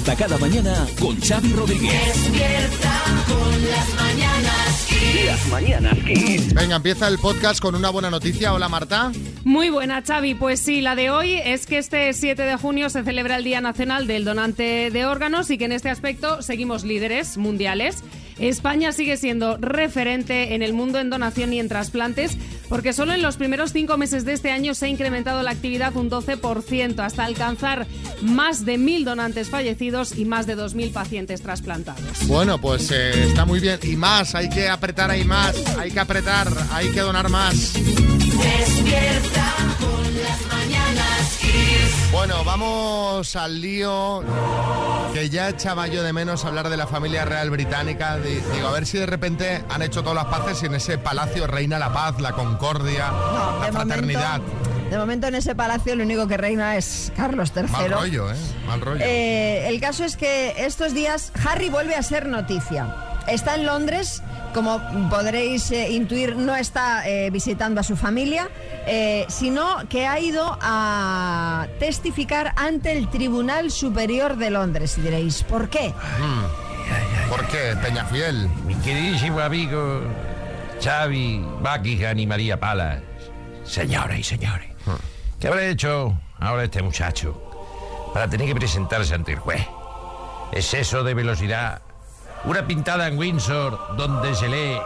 Despierta cada mañana con Xavi Rodríguez. Despierta con las mañanas. Las. Venga, empieza el podcast con una buena noticia. Hola Marta. Muy buena, Xavi. Pues sí, la de hoy es que este 7 de junio se celebra el Día Nacional del Donante de Órganos y que en este aspecto seguimos líderes mundiales. España sigue siendo referente en el mundo en donación y en trasplantes porque solo en los primeros cinco meses de este año se ha incrementado la actividad un 12% hasta alcanzar más de mil donantes fallecidos y más de 2.000 pacientes trasplantados. Bueno, pues eh, está muy bien. Y más, hay que apretar ahí más. Hay que apretar, hay que donar más. Despierta con las mañanas Kiss. Bueno, vamos al lío que ya echaba yo de menos hablar de la familia real británica. Di- Digo, a ver si de repente han hecho todas las paces y en ese palacio reina la paz, la concordia, No, la de fraternidad. Momento, de momento en ese palacio lo único que reina es Carlos III. Mal rollo, ¿eh? Mal rollo. Eh, el caso es que estos días Harry vuelve a ser noticia. Está en Londres, como podréis eh, intuir, no está eh, visitando a su familia, eh, sino que ha ido a testificar ante el Tribunal Superior de Londres. Y diréis, ¿por qué? ¿Por qué, Peñafiel? Mi queridísimo amigo Xavi Buckingham y María Palas. Señoras y señores, ¿qué habrá hecho ahora este muchacho para tener que presentarse ante el juez? ¿Exceso de velocidad? ¿Una pintada en Windsor donde se lee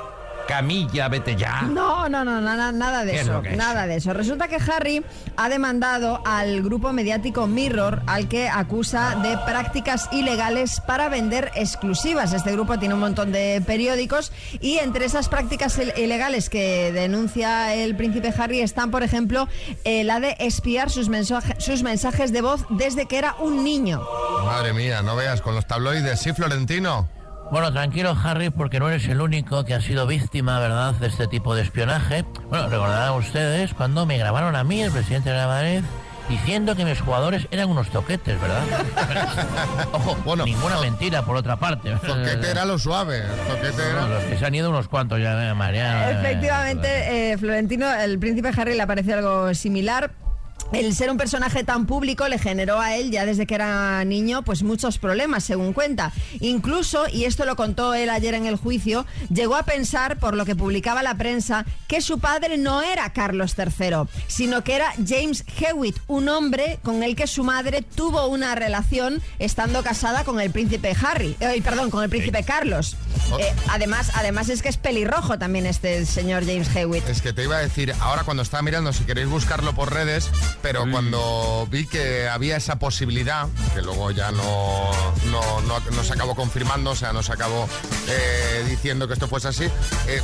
Camilla, vete ya? No, no, no, nada, nada de ¿Qué es eso. es? Nada de eso. Resulta que Harry ha demandado al grupo mediático Mirror, al que acusa de prácticas ilegales para vender exclusivas. Este grupo tiene un montón de periódicos y entre esas prácticas il- ilegales que denuncia el príncipe Harry están, por ejemplo, eh, la de espiar sus, mensaje- sus mensajes de voz desde que era un niño. Madre mía, no veas con los tabloides. Sí, Florentino. Bueno, tranquilo, Harry, porque no eres el único que ha sido víctima, ¿verdad?, de este tipo de espionaje. Bueno, recordarán ustedes cuando me grabaron a mí, el presidente de la Madrid, diciendo que mis jugadores eran unos toquetes, ¿verdad? Ojo, Bueno, ninguna mentira, por otra parte. Zoquete era lo suave. Zoquete Bueno, era... los que se han ido unos cuantos ya, eh, Mariano. eh, Efectivamente, eh, Florentino, el príncipe Harry le parece algo similar. El ser un personaje tan público le generó a él, ya desde que era niño, pues muchos problemas, según cuenta. Incluso, y esto lo contó él ayer en el juicio, llegó a pensar, por lo que publicaba la prensa, que su padre no era Carlos III, sino que era James Hewitt, un hombre con el que su madre tuvo una relación estando casada con el príncipe Harry, eh, perdón, con el príncipe Carlos. Eh, además, además es que es pelirrojo también este señor James Hewitt. Es que te iba a decir, ahora cuando estaba mirando, si queréis buscarlo por redes, pero cuando vi que había esa posibilidad, que luego ya no, no, no- no se acabó confirmando, o sea, no se acabó eh, diciendo que esto fuese así, eh,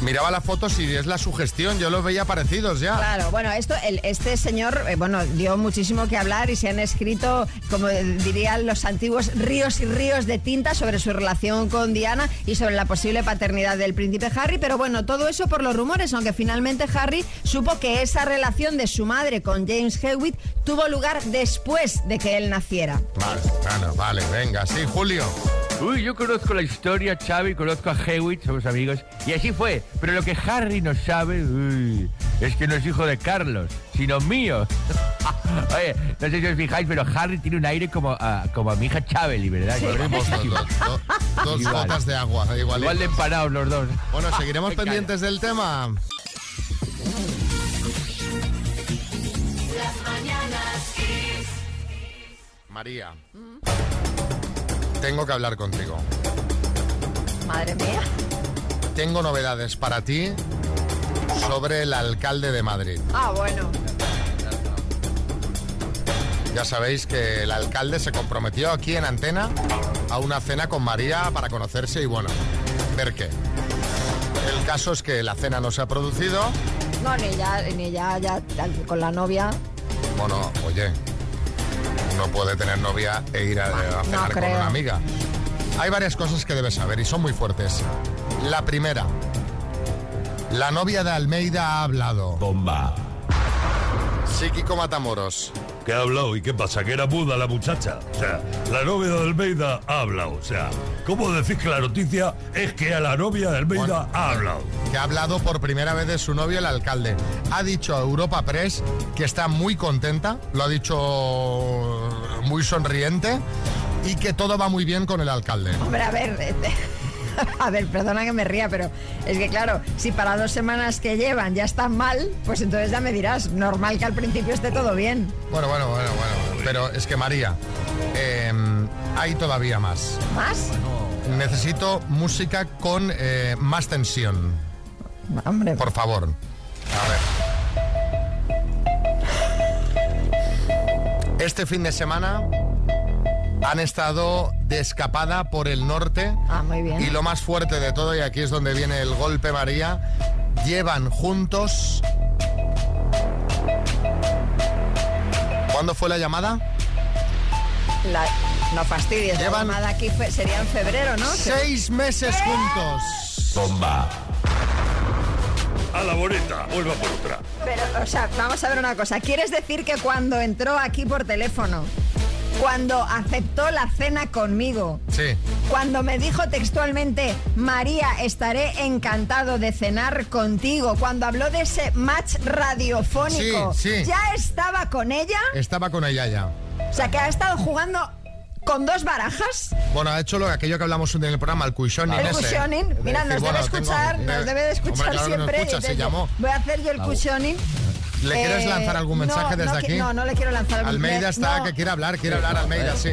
miraba las fotos y es la sugestión, yo los veía parecidos ya. Claro, bueno, esto, el- este señor, eh, bueno, dio muchísimo que hablar y se han escrito, como dirían los antiguos, ríos y ríos de tinta sobre su relación con Diana y sobre la posible paternidad del príncipe Harry, pero bueno, todo eso por los rumores, aunque finalmente Harry supo que esa relación de su madre con James Hewitt tuvo lugar después de que él naciera. Vale, bueno, vale, venga, sí, Julio. Uy, yo conozco la historia, Xavi, conozco a Hewitt, somos amigos, y así fue. Pero lo que Harry no sabe, uy, es que no es hijo de Carlos, sino mío. Oye, no sé si os fijáis, pero Harry tiene un aire como a, como a mi hija Chabeli, ¿verdad? Volvemos dos, dos, dos- gotas de agua, igual. Igual de empanados los dos. Bueno, seguiremos pendientes del tema. María, tengo que hablar contigo. Madre mía. Tengo novedades para ti sobre el alcalde de Madrid. Ah, bueno. Ya sabéis que el alcalde se comprometió aquí en Antena a una cena con María para conocerse y bueno, ver qué. El caso es que la cena no se ha producido. No, ni ya, ni ya, ya con la novia. Bueno, oye, uno puede tener novia e ir a, a cenar con una amiga. Hay varias cosas que debes saber y son muy fuertes. La primera, la novia de Almeida ha hablado. Bomba. Psíquico Matamoros. ¿Qué ha hablado? ¿Y qué pasa? ¿Que era muda la muchacha? O sea, la novia de Almeida ha hablado. O sea, ¿cómo decís que la noticia es que a la novia de Almeida Bueno, ha hablado? que ha hablado por primera vez de su novio, el alcalde. Ha dicho a Europa Press que está muy contenta, lo ha dicho muy sonriente, y que todo va muy bien con el alcalde. Hombre, a ver, a ver, perdona que me ría, pero es que claro, si para dos semanas que llevan ya están mal, pues entonces ya me dirás, normal que al principio esté todo bien. Bueno, bueno, bueno, bueno. Pero es que María, eh, hay todavía más. ¿Más? Necesito música con eh, más tensión. Hombre, Por favor. A ver. Este fin de semana han estado de escapada por el norte. Ah, muy bien. Y lo más fuerte de todo, y aquí es donde viene el golpe María, llevan juntos... ¿Cuándo fue la llamada? la- no fastidies, la Llevan- llamada aquí fue- sería en febrero, ¿no? Seis meses juntos. Bomba. A la bonita, vuelva por otra. Pero, o sea, vamos a ver una cosa. ¿Quieres decir que cuando entró aquí por teléfono, cuando aceptó la cena conmigo, Sí. cuando me dijo textualmente, María, estaré encantado de cenar contigo, cuando habló de ese match radiofónico, Sí, sí. ¿ya estaba con ella? Estaba con ella ya. O sea, que ha estado jugando con dos barajas. Bueno, ha hecho lo aquello que hablamos en el programa, el cushioning El ese. cushioning, Es mira, decir, nos bueno, debe escuchar, nos debe de escuchar siempre. escucha, llamó. Voy a hacer yo el cushioning. ¿Le quieres Eh, lanzar algún mensaje no desde aquí? No, no le quiero lanzar algún Almeida me- está, no. que quiere hablar, quiere hablar, Almeida, sí.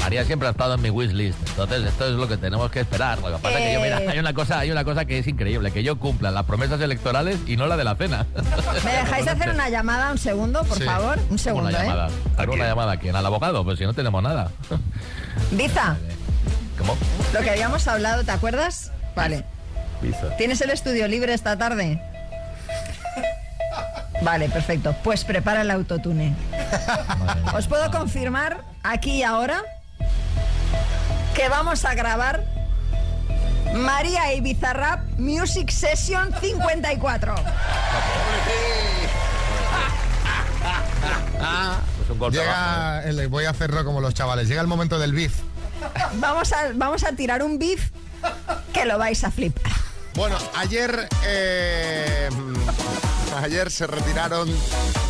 María siempre ha estado en mi wishlist, entonces esto es lo que tenemos que esperar. Lo que pasa es que yo, mira, Eh. hay una cosa, hay una cosa que es increíble, que yo cumpla las promesas electorales y no la de la cena. ¿Me dejáis hacer una llamada un segundo, por Sí. favor? Un segundo, una llamada. ¿eh? ¿Hago una llamada a quién? ¿Al abogado? Pues si no tenemos nada. Biza, ¿Cómo? lo que habíamos hablado, ¿te acuerdas? Vale. ¿Tienes el estudio libre esta tarde? Vale, perfecto. Pues prepara el autotune. Os puedo confirmar aquí y ahora que vamos a grabar María y Bizarrap Music Session 54. Pues un golpe abajo. Llega, el- voy a hacerlo como los chavales, llega el momento del beef. Vamos a, vamos a tirar un beef que lo vais a flipar. Bueno, ayer, eh, ayer se retiraron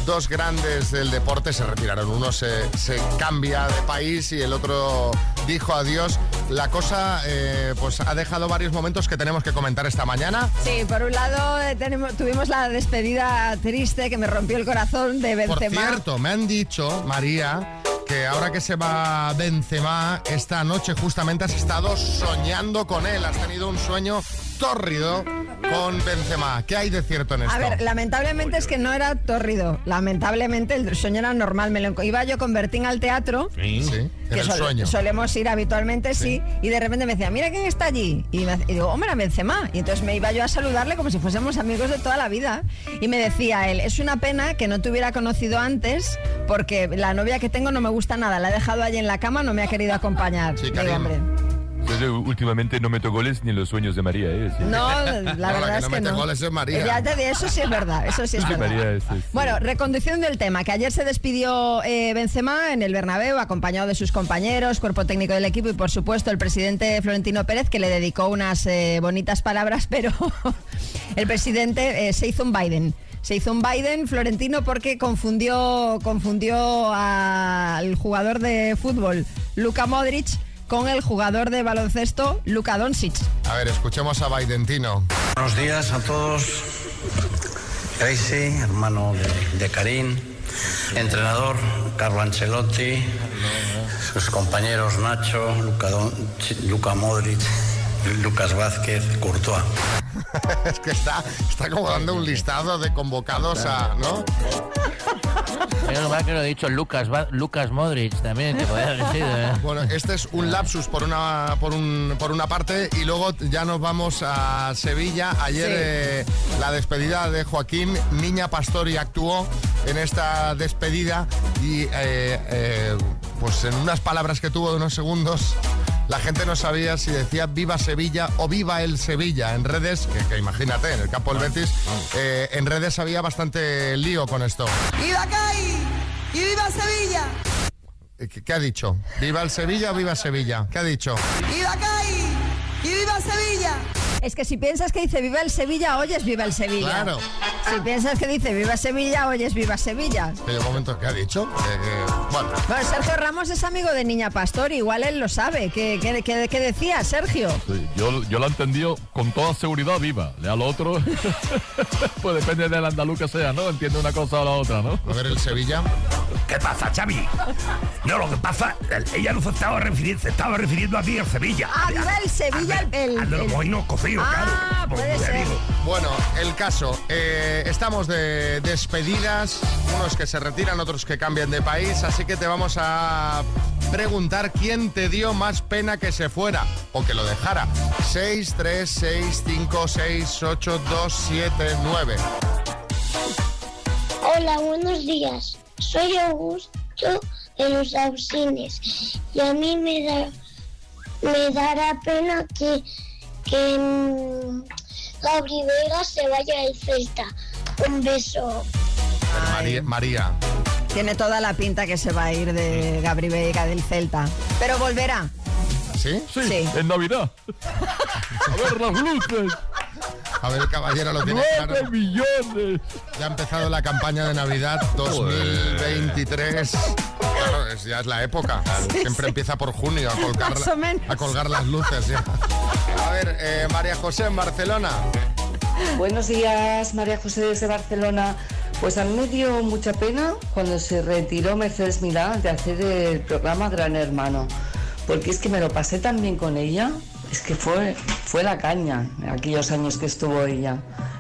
dos grandes del deporte, se retiraron. Uno se, se cambia de país y el otro dijo adiós. La cosa eh, pues ha dejado varios momentos que tenemos que comentar esta mañana. Sí, por un lado eh, tenemos, tuvimos la despedida triste que me rompió el corazón de Por Benzema. cierto, me han dicho, María, que ahora que se va Benzema, esta noche justamente has estado soñando con él. Has tenido un sueño tórrido con Benzema. ¿Qué hay de cierto en esto? A ver, lamentablemente es que no era tórrido. Lamentablemente el sueño era normal. Me lo, iba yo con Bertín al teatro. Sí, en que el sol- sueño. solemos ir habitualmente, sí. Y de repente me decía, mira quién está allí. Y, me- y digo, hombre, Benzema. Y entonces me iba yo a saludarle como si fuésemos amigos de toda la vida. Y me decía él, es una pena que no te hubiera conocido antes porque la novia que tengo no me gusta nada. La he dejado allí en la cama, no me ha querido acompañar. Sí, Digo, hombre, Últimamente no meto goles ni en los sueños de María, ¿eh? Sí. No, la No, la verdad que es no que no. goles es María. Ya te digo, eso sí es verdad, eso sí es Sí, verdad. María es- es- Bueno, reconducción del tema, que ayer se despidió eh, Benzema en el Bernabéu, acompañado de sus compañeros, cuerpo técnico del equipo y por supuesto el presidente Florentino Pérez, que le dedicó unas eh, bonitas palabras, pero el presidente eh, se hizo un Biden. Se hizo un Biden Florentino porque confundió, confundió al jugador de fútbol Luka Modric con el jugador de baloncesto Luka Doncic. A ver, escuchemos a Bidentino. Buenos días a todos. Gracie, hermano de, de Karim, entrenador Carlo Ancelotti, sus compañeros Nacho, Luca, Don- Luca Modric, Lucas Vázquez, Courtois. es que está, está como dando un listado de convocados a. ¿No? Menos mal que lo he dicho Lucas, Lucas Modric también, que podía haber sido, ¿eh? Bueno, este es un lapsus por una, por, un- por una parte y luego ya nos vamos a Sevilla. Ayer Sí. eh, la despedida de Joaquín, Niña Pastori actuó en esta despedida y eh, eh, pues en unas palabras que tuvo de unos segundos la gente no sabía si decía viva Sevilla o viva el Sevilla. En redes, que, que imagínate, en el campo del Betis, eh, en redes había bastante lío con esto. ¡Viva Cai! ¡Y viva Sevilla! Eh, ¿Qué, qué ha dicho? ¿Viva el Sevilla o viva Sevilla? ¿Qué ha dicho? ¡Viva Cai! ¡Y viva Sevilla! Es que si piensas que dice viva el Sevilla, oyes viva el Sevilla. Claro. Si piensas que dice Viva Sevilla, oyes Viva Sevilla. Hay un momento que ha dicho. eh, que- bueno, Bueno, Sergio Ramos es amigo de Niña Pastor, igual él lo sabe. ¿Qué, qué, qué- qué decía, Sergio? Sí, yo, yo lo he entendido con toda seguridad viva. Le al otro, pues depende del andaluz que sea, ¿no? Entiende una cosa o la otra, ¿no? a ver el Sevilla. ¿Qué pasa, Xavi? No, lo que pasa, ella no se estaba refiriendo, se estaba refiriendo a ti, el Sevilla. Ah, viva el Sevilla, el... el- Al cocidos, Ah, claro. puede ser. Bueno, el caso. eh, estamos de despedidas, unos que se retiran, otros que cambian de país, así que te vamos a preguntar quién te dio más pena que se fuera o que lo dejara. 6, 3, 6, 5, 6, 8, 2, 7, 9. Hola, buenos días. Soy Augusto de los Ausines y a mí me da me dará pena que que mm, Gabri Vega se vaya al Celta. Un beso. María, María. Tiene toda la pinta que se va a ir de Gabri Veiga del Celta. Pero volverá. ¿Sí? Sí, Sí. en Navidad. A ver las luces. A ver, el caballero lo tiene ¡Nueve claro. millones! Ya ha empezado la campaña de Navidad 2023. Claro, es- ya es la época. Siempre empieza por junio a colgar, Más o menos. a colgar las luces ya. A ver, eh, María José en Barcelona. Buenos días, María José desde Barcelona. Pues a mí me dio mucha pena cuando se retiró Mercedes Milán de hacer el programa Gran Hermano, porque es que me lo pasé tan bien con ella, es que fue, fue la caña aquellos años que estuvo ella.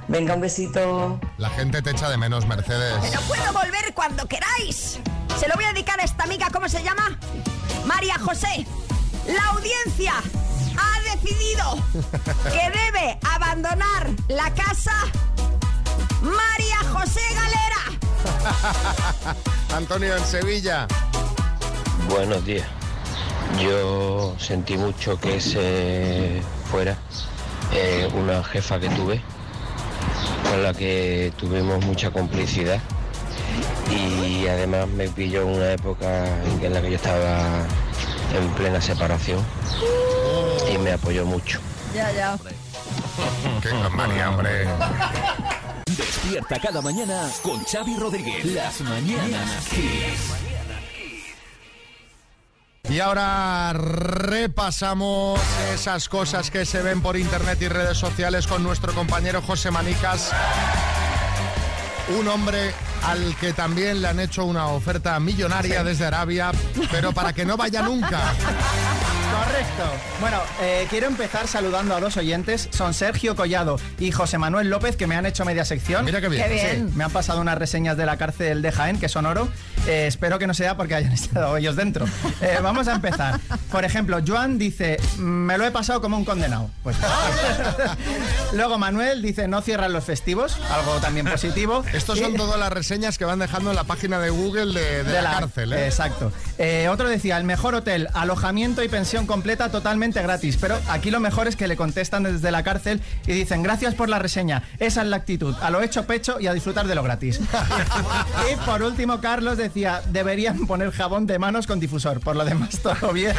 Venga, un besito. La gente te echa de menos, Mercedes. Pero puedo volver cuando queráis. Se lo voy a dedicar a esta amiga, ¿cómo se llama? María José. La audiencia ha decidido que debe abandonar la casa María José Galera. Antonio en Sevilla. Buenos días. Yo sentí mucho que se fuera eh, una jefa que tuve, con la que tuvimos mucha complicidad y además me pilló una época en la que yo estaba en plena separación y me apoyó mucho. Ya, ya. Qué María, hombre. Despierta cada mañana con Xavi Rodríguez. Las mañanas Kiss. Y ahora repasamos esas cosas que se ven por internet y redes sociales con nuestro compañero José Manicas. Un hombre al que también le han hecho una oferta millonaria desde Arabia, pero para que no vaya nunca. Correcto. Bueno, eh, quiero empezar saludando a dos oyentes. Son Sergio Collado y José Manuel López, que me han hecho media sección. Mira qué bien. Qué bien. Sí, me han pasado unas reseñas de la cárcel de Jaén, que son oro. Eh, espero que no sea porque hayan estado ellos dentro. Eh, vamos a empezar. Por ejemplo, Joan dice, me lo he pasado como un condenado. Pues Luego Manuel dice, no cierran los festivos, algo también positivo. Estos son Y- todas las reseñas que van dejando en la página de Google de, de la, cárcel. ¿eh? Exacto. Eh, otro decía, el mejor hotel, alojamiento y pensión completa totalmente gratis. Pero aquí lo mejor es que le contestan desde la cárcel y dicen, gracias por la reseña. Esa es la actitud. A lo hecho pecho y a disfrutar de lo gratis. y por último, Carlos decía, deberían poner jabón de manos con difusor. Por lo demás, todo bien.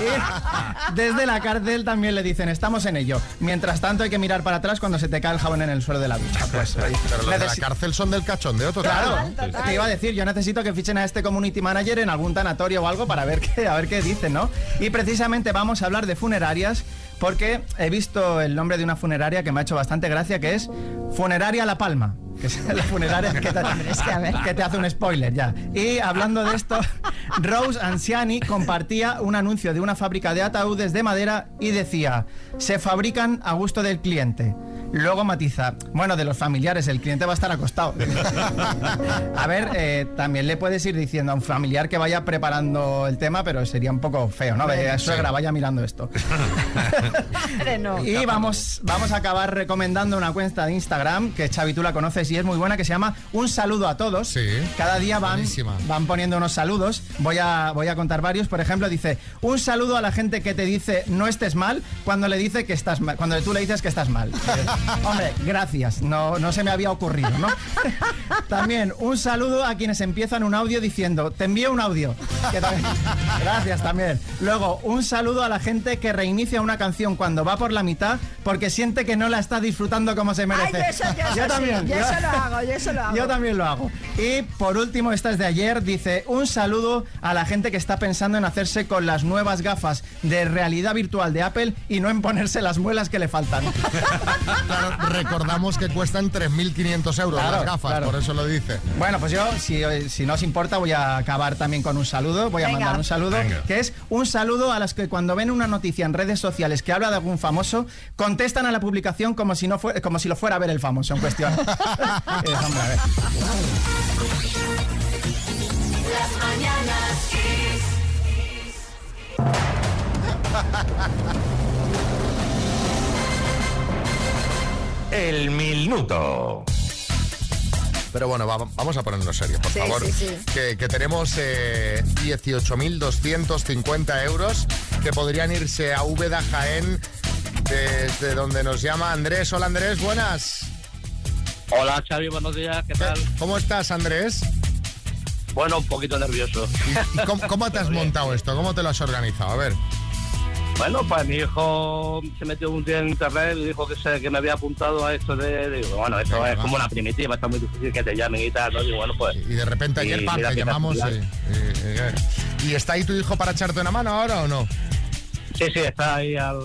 Y desde la cárcel también le dicen, estamos en ello. Mientras tanto, hay que mirar para atrás cuando se te cae el jabón en el suelo de la ducha. Pues, ahí. Pero los de la cárcel son del cachondeo total. Claro, te iba a decir, yo necesito que fichen a este community manager en algún tanatorio o algo para ver qué, a ver qué dicen, ¿no? Y precisamente vamos a hablar de funerarias porque he visto el nombre de una funeraria que me ha hecho bastante gracia, que es Funeraria La Palma. Que es la funeraria te, que te hace un spoiler ya. Y hablando de esto, Rose Anciani compartía un anuncio de una fábrica de ataúdes de madera y decía, se fabrican a gusto del cliente. Luego matiza, bueno, de los familiares, el cliente va a estar acostado. a ver, eh, también le puedes ir diciendo a un familiar que vaya preparando el tema, pero sería un poco feo, ¿no? Eh, suegra, vaya mirando esto. Y vamos, vamos a acabar recomendando una cuenta de Instagram que Xavi tú la conoces y es muy buena que se llama Un saludo a todos. Sí, Cada día van, buenísima. van poniendo unos saludos. Voy a, voy a contar varios. Por ejemplo, dice un saludo a la gente que te dice no estés mal cuando le dice que estás mal, cuando tú le dices que estás mal. Hombre, gracias. No, no se me había ocurrido, ¿no? También un saludo a quienes empiezan un audio diciendo, te envío un audio. Que también- Gracias también. Luego, un saludo a la gente que reinicia una canción cuando va por la mitad porque siente que no la está disfrutando como se Ay, merece. yo eso, yo eso sí, también. yo eso lo hago, yo eso lo hago. Yo también lo hago. Y por último, esta es de ayer, dice un saludo a la gente que está pensando en hacerse con las nuevas gafas de realidad virtual de Apple y no en ponerse las muelas que le faltan. Recordamos que cuestan 3.500 euros Claro, las gafas, claro. por eso lo dice. Bueno, pues yo, si, si no os importa, voy a acabar también con un saludo. Voy a Venga. mandar un saludo, Venga. que es un saludo a las que cuando ven una noticia en redes sociales que habla de algún famoso, contestan a la publicación como si, no fue, como si lo fuera a ver el famoso en cuestión. Eh, hombre, a ver. Las mañanas Kiss. El minuto. Pero bueno, va- vamos a ponernos serios, por Sí, favor. sí, sí. Que, que tenemos eh, 18.250 euros que podrían irse a Úbeda Jaén, desde donde nos llama Andrés. Hola Andrés, buenas. Hola Xavi, buenos días, ¿qué tal? ¿Cómo estás Andrés? Bueno, un poquito nervioso. ¿Y cómo, cómo te has montado esto? ¿Cómo te lo has organizado? A ver. Bueno, pues mi hijo se metió un día en internet y dijo que, se, que me había apuntado a esto de... Digo, bueno, esto Venga, es va. como una primitiva, está muy difícil que te llamen y tal, ¿no? Digo, bueno, pues... Y de repente ayer, y pam, te llamamos. casualidad. y- y- y- ¿Y está ahí tu hijo para echarte una mano ahora o no? Sí, sí, está ahí al,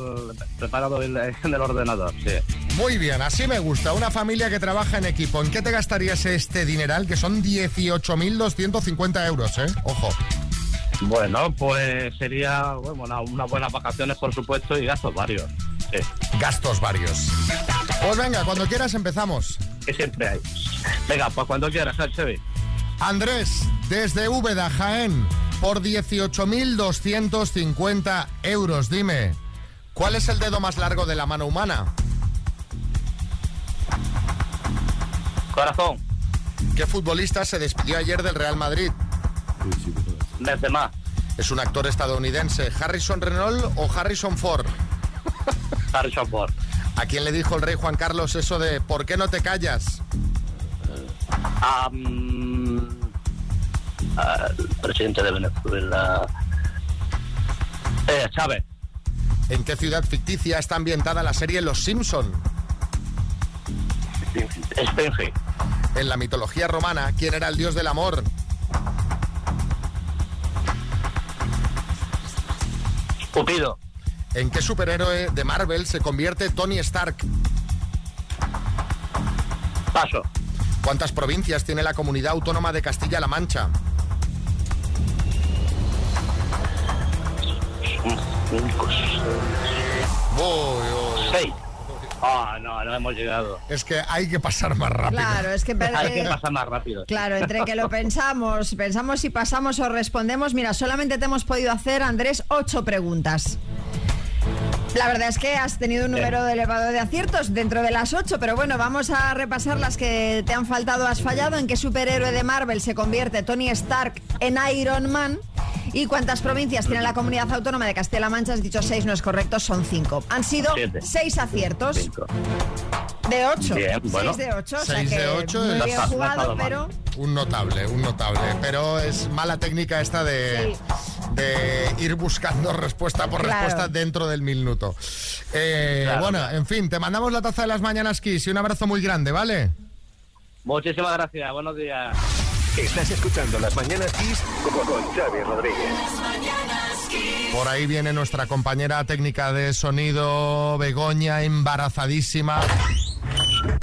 preparado en el ordenador, sí. Muy bien, así me gusta. Una familia que trabaja en equipo. ¿En qué te gastarías este dineral? Que son 18.250 euros, ¿eh? Ojo. Bueno, pues sería bueno, una- unas buenas vacaciones, por supuesto, y gastos varios. Sí. Gastos varios. Pues venga, cuando quieras empezamos. Que siempre hay. Venga, pues cuando quieras, ¿eh, Xavi. Andrés, desde Úbeda, Jaén, por 18.250 euros. Dime, ¿cuál es el dedo más largo de la mano humana? Corazón. ¿Qué futbolista se despidió ayer del Real Madrid? Benzema. Es un actor estadounidense. ¿Harrison Renault o Harrison Ford? Harrison Ford. ¿A quién le dijo el rey Juan Carlos eso de ¿por qué no te callas? Mm, al presidente de Venezuela. Eh, Chávez. ¿En qué ciudad ficticia está ambientada la serie Los Simpson? Spenge. En la mitología romana, ¿quién era el dios del amor? Cupido. ¿En qué superhéroe de Marvel se convierte Tony Stark? Paso. ¿Cuántas provincias tiene la comunidad autónoma de Castilla-La Mancha? Seis. Ah, no, no hemos llegado. Es que hay que pasar más rápido. Claro, es que Hay que pasar más rápido. Claro, entre que lo pensamos, pensamos si pasamos o respondemos, mira, solamente te hemos podido hacer, Andrés, ocho preguntas. La verdad es que has tenido un número elevado de aciertos dentro de las ocho, pero bueno, vamos a repasar las que te han faltado, has fallado. ¿En qué superhéroe de Marvel se convierte Tony Stark en Iron Man? ¿Y cuántas provincias tiene la comunidad autónoma de Castilla-La Mancha? Has dicho seis, no es correcto, son cinco. Han sido Siete. seis aciertos. De ocho. Bien, bueno. Seis de ocho, o sea Seis que de ocho muy es- bien jugado, pero... Un notable, un notable. Pero es mala técnica esta de, de ir buscando respuesta por Claro. respuesta dentro del minuto. Eh, Claro, bueno, en fin, te mandamos la taza de las mañanas Kiss y un abrazo muy grande, ¿vale? Muchísimas gracias, buenos días. Estás escuchando Las Mañanas Kiss con, con Xavi Rodríguez. Por ahí viene nuestra compañera técnica de sonido, Begoña, embarazadísima.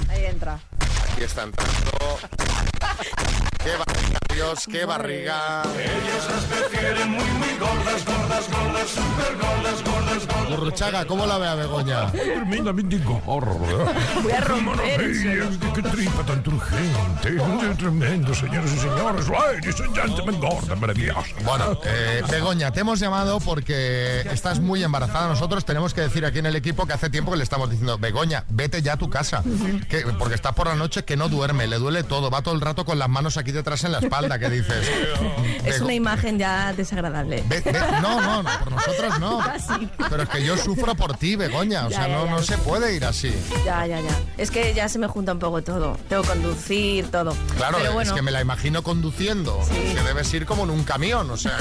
Ahí entra. Aquí está entrando. ¡Qué barriga, Dios! ¡Qué barriga! Ellos las prefieren muy, muy gordas, gordas, gordas, super gordas, gordas, gordas. Burruchaga, ¿cómo la ve a Begoña? Tremendamente gordo. Voy a romper qué tripa tan turgente. Tremendo, señores y señores. Ladies and gentlemen, gorda, maravillosa. Bueno, eh, Begoña, te hemos llamado porque estás muy embarazada. Nosotros tenemos que decir aquí en el equipo que hace tiempo que le estamos diciendo, Begoña, vete ya a tu casa. Que- porque está por la noche que no duerme, le duele todo, va todo el rato con las manos aquí detrás en la espalda. Espalda que dices. Es una imagen ya desagradable. No, no, no, por nosotros no. Casi. Pero es que yo sufro por ti, Begoña. O Ya, sea, ya, no, ya. no se puede ir así. Ya, ya, ya. Es que ya se me junta un poco todo. Tengo que conducir, todo. Claro, Pero es que me la imagino conduciendo. Que debes ir como en un camión, o sea.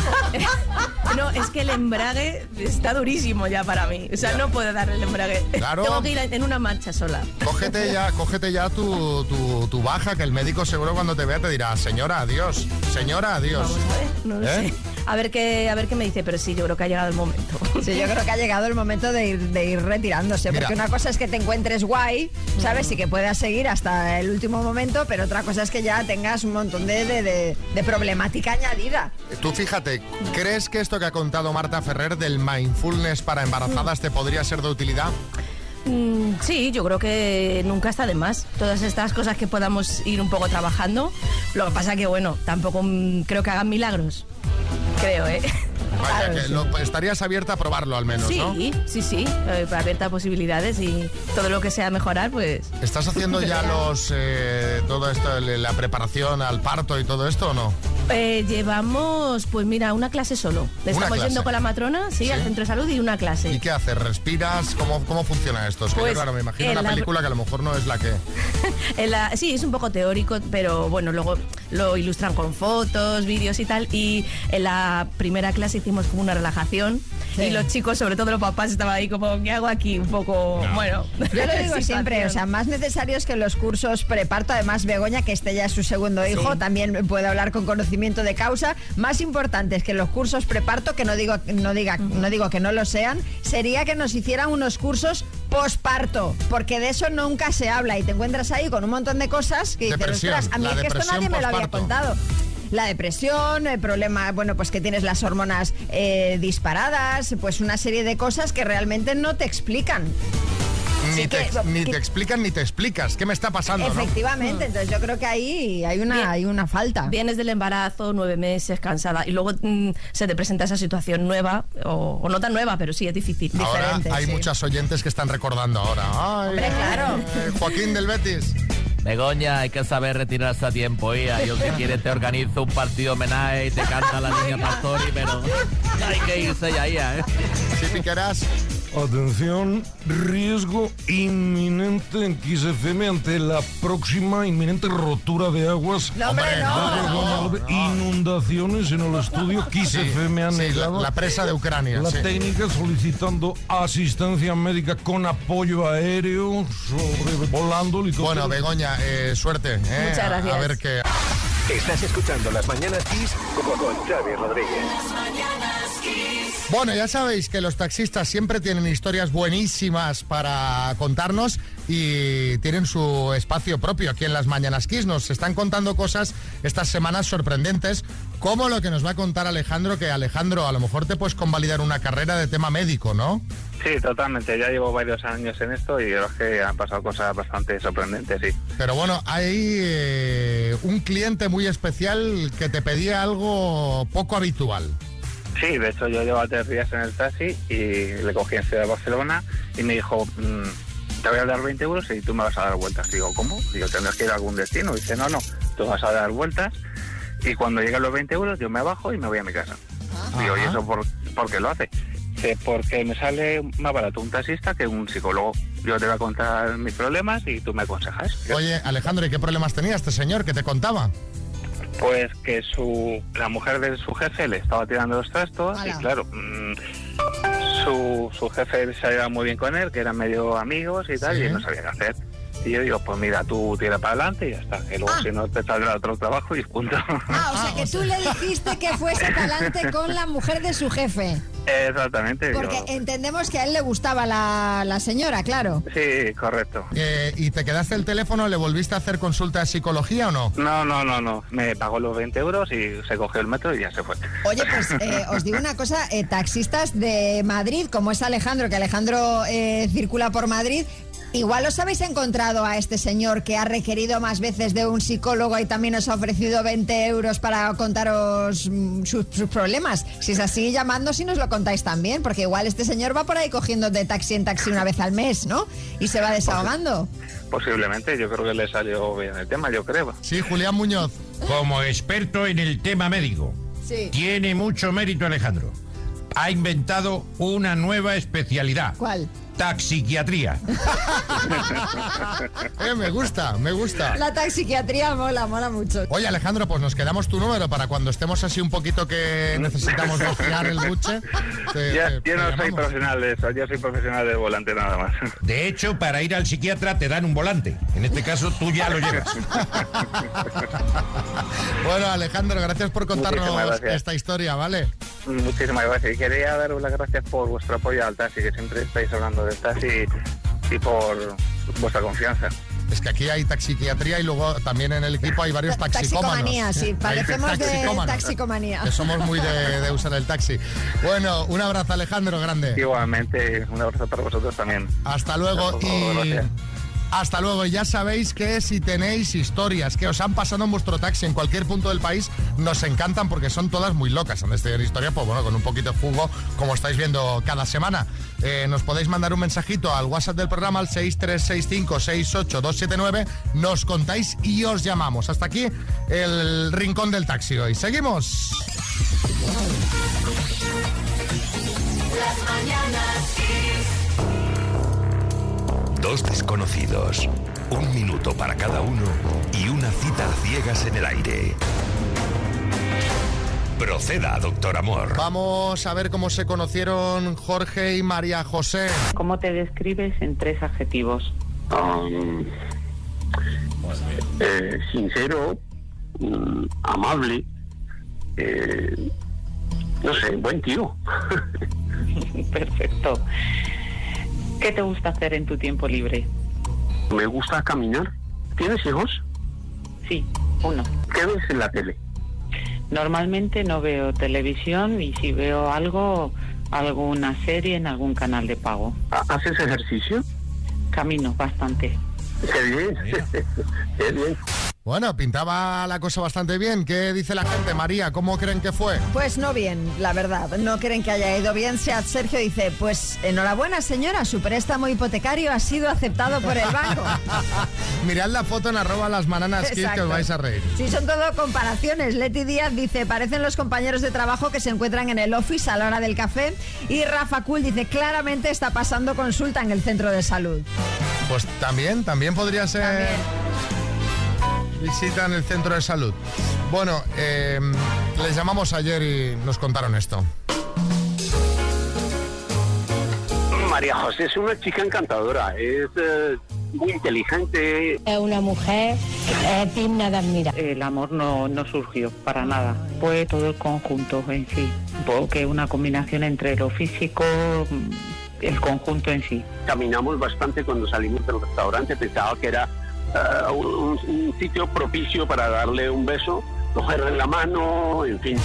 no, es que el embrague está durísimo ya para mí. O sea, no puedo darle el embrague. Claro. Tengo que ir en una marcha sola. Cógete ya, cógete ya tu, tu, tu baja, que el médico seguro cuando te vea te dirá, señora, adiós. Señora, adiós. No lo ¿Eh? sé. A ver qué, a ver qué me dice, pero sí, yo creo que ha llegado el momento. Sí, yo creo que ha llegado el momento de ir, de ir retirándose, Mira. porque una cosa es que te encuentres guay, ¿sabes? Y que puedas seguir hasta el último momento, pero otra cosa es que ya tengas un montón de, de- de- de problemática añadida. Tú fíjate, ¿crees que esto que ha contado Marta Ferrer del mindfulness para embarazadas te podría ser de utilidad? Mm, sí, yo creo que nunca está de más. Todas estas cosas que podamos ir un poco trabajando. Lo que pasa que, bueno, tampoco mm, creo que hagan milagros. Creo, ¿eh? Vaya, que lo- estarías abierta a probarlo al menos, sí, ¿no? sí, sí, eh, abierta a posibilidades y todo lo que sea mejorar, pues... ¿Estás haciendo ya los eh, todo esto, la preparación al parto y todo esto o no? Eh, llevamos, pues mira, una clase solo. Una Estamos clase. yendo con la matrona, sí, al centro de salud y una clase. ¿Y qué haces? ¿Respiras? ¿Cómo, cómo funciona esto? Es que yo, Pues, claro, me imagino una la- película que a lo mejor no es la que... En la- sí, es un poco teórico, pero bueno, luego lo ilustran con fotos, vídeos y tal. Y en la primera clase hicimos como una relajación. Y los chicos, sobre todo los papás, estaban ahí como, ¿qué hago aquí? Un poco, bueno. Yo lo digo siempre, o sea, más necesarios que los cursos preparto, además Begoña, que este ya es su segundo hijo, también puede hablar con conocimiento de causa, más importantes que los cursos preparto, que no digo, no diga, no digo que no lo sean, sería que nos hicieran unos cursos posparto, porque de eso nunca se habla y te encuentras ahí con un montón de cosas que dices, a mí es que esto nadie me lo había contado. La depresión, el problema, bueno, pues que tienes las hormonas eh, disparadas, pues una serie de cosas que realmente no te explican. Ni, te, que- ni te explican ni te explicas. ¿Qué me está pasando, no? Efectivamente, entonces yo creo que ahí hay una, hay una falta. Vienes del embarazo, nueve meses, cansada, y luego mm, se te presenta esa situación nueva, o, o no tan nueva, pero sí es difícil. Ahora hay muchas oyentes que están recordando ahora. Ay, Hombre, claro. eh, Joaquín del Betis. Begoña, hay que saber retirarse a tiempo, hija. Yo si quieres te organizo un partido homenaje y te canta la niña Pastori, pero hay que irse ya, hija, ¿eh? Sí, Piqueras. Atención, riesgo inminente en XFM ante la próxima inminente rotura de aguas. No, hombre, no. López. Inundaciones en el estudio. XFM ha sí, la- la presa de Ucrania, La sí. técnica solicitando asistencia médica con apoyo aéreo, sobrevolando. Bueno, Begoña, eh, suerte. eh, Muchas a- gracias. A ver qué. Estás escuchando Las Mañanas Kiss con, con Xavi Rodríguez. Bueno, ya sabéis que los taxistas siempre tienen historias buenísimas para contarnos y tienen su espacio propio aquí en las Mañanas Kiss. Nos están contando cosas estas semanas sorprendentes, como lo que nos va a contar Alejandro, que Alejandro, a lo mejor te puedes convalidar una carrera de tema médico, ¿no? Sí, totalmente. Ya llevo varios años en esto y creo que han pasado cosas bastante sorprendentes, sí. Pero bueno, hay eh, un cliente muy especial que te pedía algo poco habitual. Sí, de hecho yo llevo tres días en el taxi y le cogí en Ciudad de Barcelona y me dijo, mm, te voy a dar 20 euros y tú me vas a dar vueltas. Digo, ¿cómo? Digo, tendrás que ir a algún destino. dice, no, no, tú vas a dar vueltas y cuando lleguen los 20 euros yo me bajo y me voy a mi casa. Digo, ¿y eso por, por qué lo hace? Dice, porque me sale más barato un taxista que un psicólogo. Yo te voy a contar mis problemas y tú me aconsejas. Oye, Alejandro, ¿y qué problemas tenía este señor que te contaba? Pues que su la mujer de su jefe le estaba tirando los trastos y claro, mm, su, su jefe se llevaba muy bien con él, que eran medio amigos y tal, Sí. y no sabía qué hacer. Y yo digo, pues mira, tú tira para adelante y ya está, que luego si no te saldrá otro trabajo y punto. Ah, o sea que tú le dijiste que fuese para adelante con la mujer de su jefe. Exactamente. Porque entendemos que a él le gustaba la, la señora, claro. sí, correcto. Eh, ¿Y te quedaste el teléfono? ¿Le volviste a hacer consulta de psicología o no? No, no, no, no. Me pagó los 20 euros y se cogió el metro y ya se fue. Oye, pues eh, os digo una cosa, eh, taxistas de Madrid, como es Alejandro, que Alejandro eh, circula por Madrid, Igual os habéis encontrado a este señor que ha requerido más veces de un psicólogo y también os ha ofrecido 20 euros para contaros mm, sus, sus problemas. Si es así, llamadnos y nos lo contáis también, porque igual este señor va por ahí cogiendo de taxi en taxi una vez al mes, ¿no? Y se va desahogando. Posiblemente, yo creo que le salió bien el tema, yo creo. Sí, Julián Muñoz. Como experto en el tema médico, Sí. tiene mucho mérito Alejandro. Ha inventado una nueva especialidad. ¿Cuál? Taxiquiatría. Eh, me gusta, me gusta. La taxiquiatría mola, mola mucho. Oye Alejandro, pues nos quedamos tu número para cuando estemos así un poquito que necesitamos vaciar el buche. te- Ya, te- yo no soy llamamos. profesional de eso, yo soy profesional del volante nada más. De hecho, para ir al psiquiatra te dan un volante. En este caso, tú ya lo llevas. Bueno Alejandro, gracias por contarnos esta historia, ¿vale? Muchísimas gracias. Y quería daros las gracias por vuestro apoyo al taxi, que siempre estáis hablando del taxi y por vuestra confianza. Es que aquí hay taxiquiatría y luego también en el equipo hay varios taxicómanos. Taxicomanía, sí, parecemos de taxicomanía. Que somos muy de, de usar el taxi. Bueno, un abrazo Alejandro, grande. Igualmente, un abrazo para vosotros también. Hasta luego y Gracias. Hasta luego. Ya sabéis que si tenéis historias que os han pasado en vuestro taxi en cualquier punto del país, nos encantan porque son todas muy locas. Han de tener historia, pues bueno, con un poquito de jugo, como estáis viendo cada semana. Eh, nos podéis mandar un mensajito al WhatsApp del programa al 636568279. Nos contáis y os llamamos. Hasta aquí el rincón del taxi hoy. Seguimos. Las mañanas Dos desconocidos, un minuto para cada uno y una cita a ciegas en el aire. Proceda, doctor Amor. Vamos a ver cómo se conocieron Jorge y María José. ¿Cómo te describes en tres adjetivos? eh, sincero, mm, amable, eh, no sé, buen tío. Perfecto. ¿Qué te gusta hacer en tu tiempo libre? Me gusta caminar. ¿Tienes hijos? Sí, uno. ¿Qué ves en la tele? Normalmente no veo televisión y si veo algo, alguna serie en algún canal de pago. ¿Haces ejercicio? Camino bastante. Qué bien. Qué bien. Bueno, pintaba la cosa bastante bien. ¿Qué dice la gente, María? ¿Cómo creen que fue? Pues no bien, la verdad. No creen que haya ido bien. Sergio dice, pues enhorabuena señora, su préstamo hipotecario ha sido aceptado por el banco. Mirad la foto en arroba las bananas Kids que os vais a reír. Sí, son todo comparaciones. Leti Díaz dice, parecen los compañeros de trabajo que se encuentran en el office a la hora del café. Y Rafa Cool dice, claramente está pasando consulta en el centro de salud. Pues también, también podría ser en el centro de salud. Bueno, eh, les llamamos ayer y nos contaron esto. María José es una chica encantadora, es eh, muy inteligente. Es una mujer digna de admirar. El amor no, no surgió para nada. Fue todo el conjunto en sí. Porque una combinación entre lo físico, el conjunto en sí. Caminamos bastante cuando salimos del restaurante, pensaba que era un, un sitio propicio para darle un beso, cogerle la mano, en fin.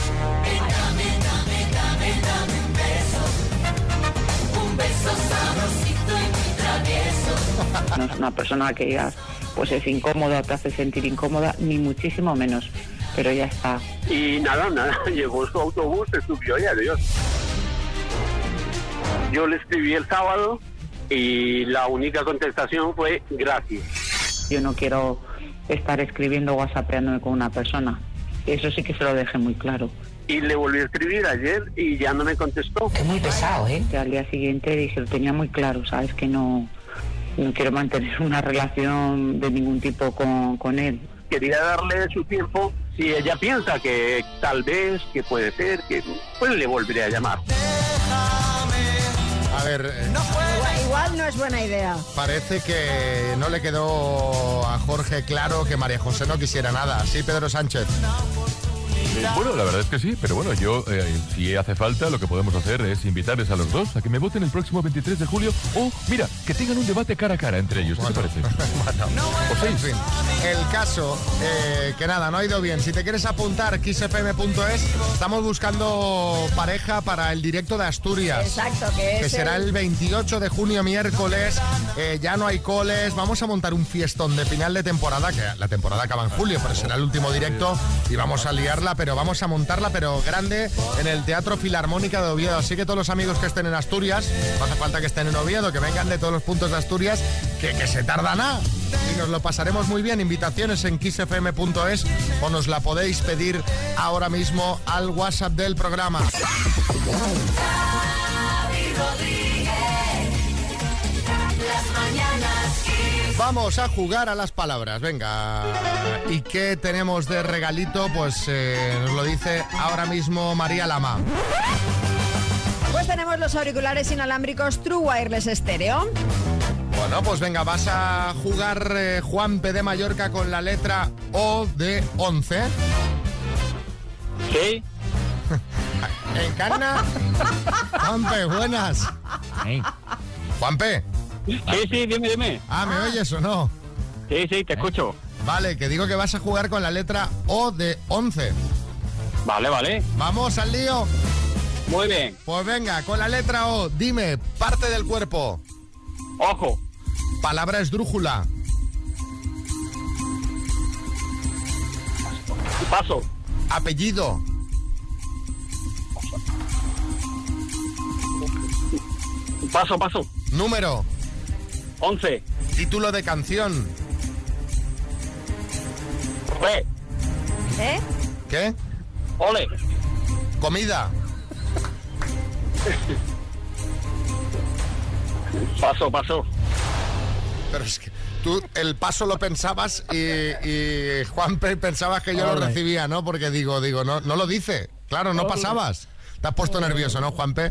Un beso sabrosito y muy travieso. No es una persona que digas, pues es incómoda, te hace sentir incómoda, ni muchísimo menos. Pero ya está. Y nada, nada, llegó su autobús, se subió y adiós. Yo le escribí el sábado y la única contestación fue gracias. Yo no quiero estar escribiendo whatsappeándome con una persona. Eso sí que se lo dejé muy claro. Y le volví a escribir ayer y ya no me contestó. Es muy pesado, ¿eh? Al día siguiente dije, lo tenía muy claro, ¿sabes? Que no, no quiero mantener una relación de ningún tipo con, con él. Quería darle su tiempo. Si ella piensa que tal vez, que puede ser, que pues le volveré a llamar. A ver, eh, Igual, igual no es buena idea. parece que no le quedó a Jorge claro que María José no quisiera nada. Sí, Pedro Sánchez. Bueno, la verdad es que sí, pero bueno, yo, eh, si hace falta, lo que podemos hacer es invitarles a los dos a que me voten el próximo 23 de julio o, mira, que tengan un debate cara a cara entre ellos. ¿Qué te parece? Pues en fin, el caso, eh, que nada, no ha ido bien. Si te quieres apuntar, xfm.es, estamos buscando pareja para el directo de Asturias. Exacto, que es será el- el 28 de junio, miércoles. Eh, ya no hay coles. Vamos a montar un fiestón de final de temporada, que la temporada acaba en julio, pero será el último directo y vamos a liarla, pero vamos a montarla, pero grande, en el Teatro Filarmónica de Oviedo. Así que todos los amigos que estén en Asturias, no hace falta que estén en Oviedo, que vengan de todos los puntos de Asturias, que, que se tarda nada. Y nos lo pasaremos muy bien. Invitaciones en kissfm.es o nos la podéis pedir ahora mismo al WhatsApp del programa. Vamos a jugar a las palabras, venga. ¿Y qué tenemos de regalito? Pues eh, nos lo dice ahora mismo María Lama. Pues tenemos los auriculares inalámbricos True Wireless Stereo. Bueno, pues venga, vas a jugar eh, Juan P. de Mallorca con la letra O de 11. Sí. Encarna. Juanpe, buenas. Juanpe. Sí, sí, dime, dime. Ah, ¿me oyes o no? Sí, sí, te escucho. Vale, que digo que vas a jugar con la letra O de 11. Vale, vale. Vamos al lío. Muy bien. Pues venga, con la letra O, dime, parte del cuerpo. Ojo. Palabra esdrújula. Paso. Apellido. Paso, paso. Número. 11. Título de canción. Re. ¿Eh? ¿Qué? Ole. Comida. Paso, paso. Pero es que tú el paso lo pensabas y, y Juan P. pensabas que yo lo recibía, ¿no? Porque digo, digo, no, no lo dice. Claro, no Ole. pasabas. Te has puesto nervioso, ¿no, Juan P?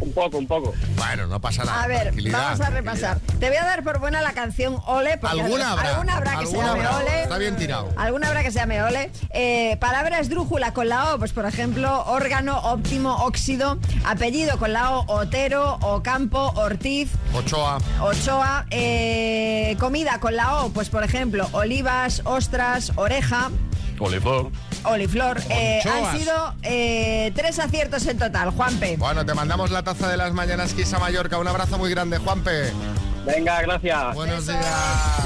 Un poco, un poco. Bueno, no pasa nada. A ver, vamos a repasar. Te voy a dar por buena la canción Ole. Porque Alguna habrá. Alguna habrá que se llame habrá. Ole. Está bien tirado. Alguna habrá que se llame Ole. Eh, palabra esdrújula con la O, pues por ejemplo, órgano, óptimo, óxido. Apellido con la O, Otero, Ocampo, Ortiz. Ochoa. Ochoa, eh, comida con la O, pues por ejemplo, olivas, ostras, oreja, Oliflor. Oliflor. Eh, han sido eh, tres aciertos en total, Juanpe. Bueno, te mandamos la taza de las mañanas Kiss a Mallorca. Un abrazo muy grande, Juanpe. Venga, gracias. Buenos días.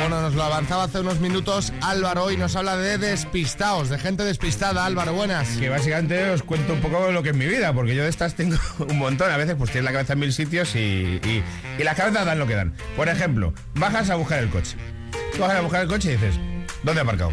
Bueno, nos lo avanzaba hace unos minutos Álvaro y nos habla de despistados, de gente despistada. Álvaro, buenas. Que básicamente os cuento un poco lo que es mi vida, porque yo de estas tengo un montón. A veces pues tienes la cabeza en mil sitios y, las cabezas dan lo que dan. Por ejemplo, bajas a buscar el coche. Tú bajas a buscar el coche y dices, ¿dónde ha aparcado?